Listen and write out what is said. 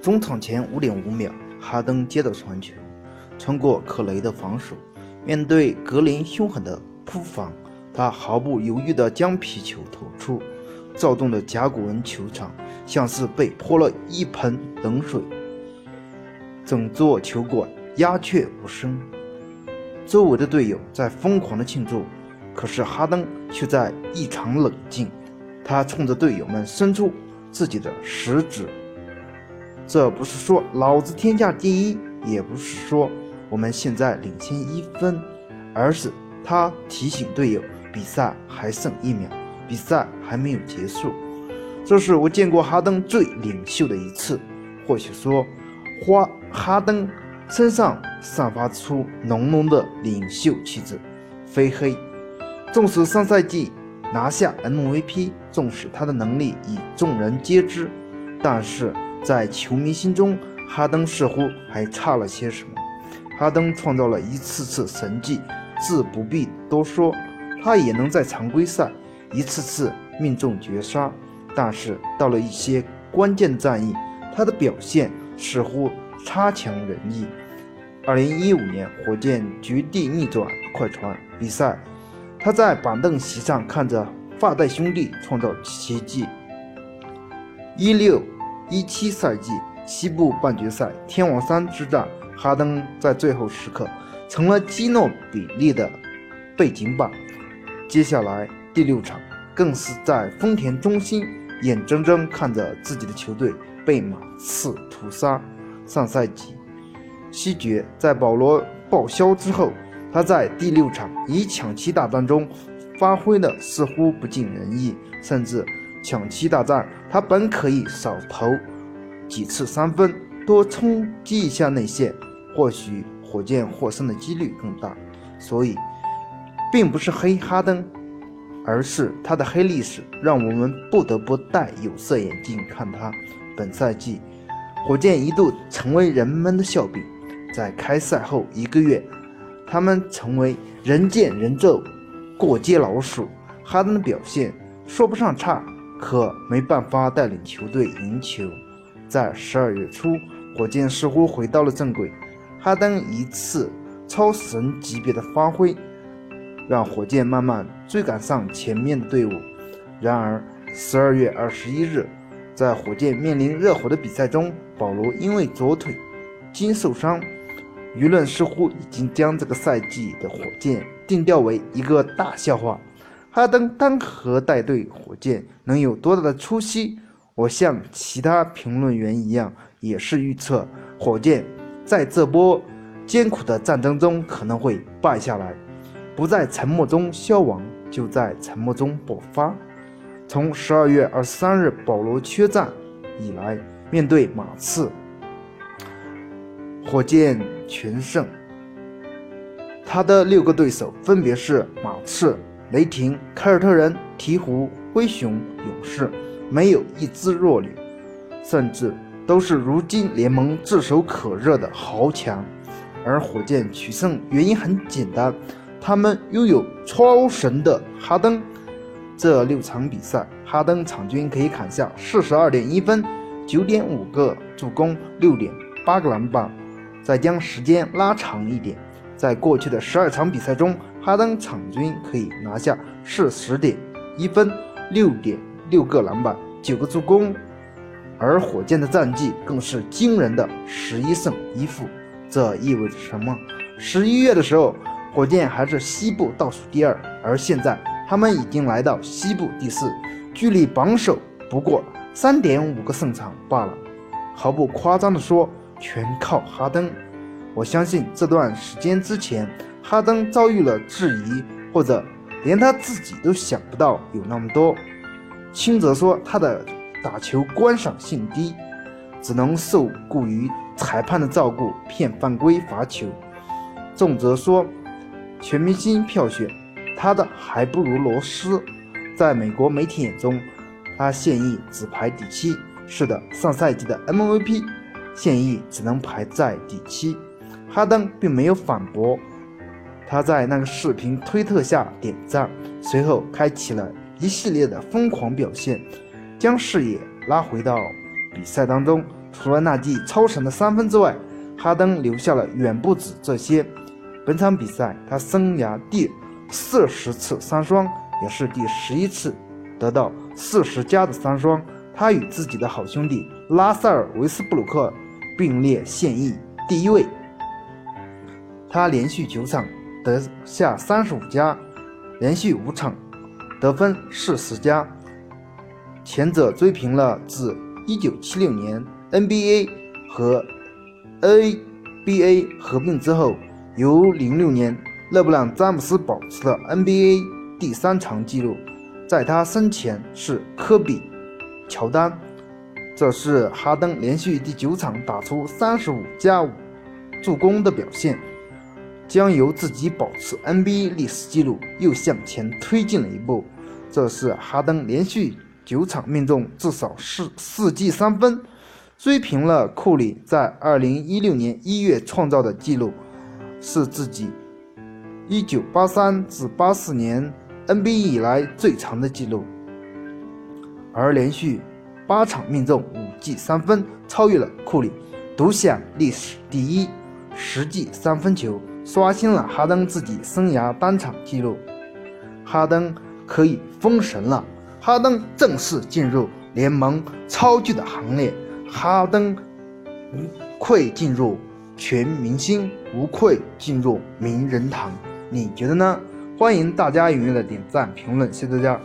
中场前五点五秒，哈登接到传球，穿过克雷的防守，面对格林凶狠的扑防，他毫不犹豫地将皮球投出，躁动的甲骨文球场像是被泼了一盆冷水，整座球馆鸦雀无声。周围的队友在疯狂的庆祝，可是哈登却在异常冷静。他冲着队友们伸出自己的食指。这不是说老子天下第一，也不是说我们现在领先一分，而是他提醒队友，比赛还剩一秒，比赛还没有结束。这是我见过哈登最领袖的一次。或许说，花哈登。身上散发出浓浓的领袖气质，非黑。纵使上赛季拿下 MVP，纵使他的能力已众人皆知，但是在球迷心中，哈登似乎还差了些什么。哈登创造了一次次神迹，自不必多说。他也能在常规赛一次次命中绝杀，但是到了一些关键战役，他的表现似乎差强人意。二零一五年，火箭绝地逆转快船比赛，他在板凳席上看着发带兄弟创造奇迹。一六一七赛季西部半决赛天王山之战，哈登在最后时刻成了基诺比利的背景板。接下来第六场，更是在丰田中心，眼睁睁看着自己的球队被马刺屠杀。上赛季。西决在保罗报销之后，他在第六场以抢七大战中发挥的似乎不尽人意，甚至抢七大战他本可以少投几次三分，多冲击一下内线，或许火箭获胜的几率更大。所以，并不是黑哈登，而是他的黑历史让我们不得不戴有色眼镜看他。本赛季，火箭一度成为人们的笑柄。在开赛后一个月，他们成为人见人揍、过街老鼠。哈登的表现说不上差，可没办法带领球队赢球。在十二月初，火箭似乎回到了正轨，哈登一次超神级别的发挥，让火箭慢慢追赶上前面的队伍。然而，十二月二十一日，在火箭面临热火的比赛中，保罗因为左腿筋受伤。舆论似乎已经将这个赛季的火箭定调为一个大笑话。哈登单核带队火箭能有多大的出息？我像其他评论员一样，也是预测火箭在这波艰苦的战争中可能会败下来，不在沉默中消亡，就在沉默中爆发。从十二月二十三日保罗缺战以来，面对马刺，火箭。全胜，他的六个对手分别是马刺、雷霆、凯尔特人、鹈鹕、灰熊、勇士，没有一支弱旅，甚至都是如今联盟炙手可热的豪强。而火箭取胜原因很简单，他们拥有超神的哈登。这六场比赛，哈登场均可以砍下四十二点一分、九点五个助攻、六点八个篮板。再将时间拉长一点，在过去的十二场比赛中，哈登场均可以拿下四十点一分、六点六个篮板、九个助攻，而火箭的战绩更是惊人的十一胜一负。这意味着什么？十一月的时候，火箭还是西部倒数第二，而现在他们已经来到西部第四，距离榜首不过三点五个胜场罢了。毫不夸张地说。全靠哈登，我相信这段时间之前，哈登遭遇了质疑，或者连他自己都想不到有那么多。轻则说他的打球观赏性低，只能受雇于裁判的照顾骗犯规罚球；重则说全明星票选他的还不如罗斯，在美国媒体眼中，他现役只排第七。是的，上赛季的 MVP。现役只能排在第七，哈登并没有反驳，他在那个视频推特下点赞，随后开启了一系列的疯狂表现，将视野拉回到比赛当中，除了那记超神的三分之外，哈登留下了远不止这些。本场比赛，他生涯第四十次三双，也是第十一次得到四十加的三双。他与自己的好兄弟拉塞尔·维斯布鲁克并列现役第一位。他连续九场得下三十五加，连续五场得分是十加，前者追平了自1976年 NBA 和 ABA 合并之后，由06年勒布朗·詹姆斯保持的 NBA 第三长纪录。在他生前是科比。乔丹，这是哈登连续第九场打出三十五加五助攻的表现，将由自己保持 NBA 历史纪录又向前推进了一步。这是哈登连续九场命中至少是四记三分，追平了库里在二零一六年一月创造的纪录，是自己一九八三至八四年 NBA 以来最长的纪录。而连续八场命中五记三分，超越了库里，独享历史第一十记三分球，刷新了哈登自己生涯单场纪录。哈登可以封神了，哈登正式进入联盟超巨的行列，哈登无愧进入全明星，无愧进入名人堂。你觉得呢？欢迎大家踊跃的点赞评论，谢谢大家。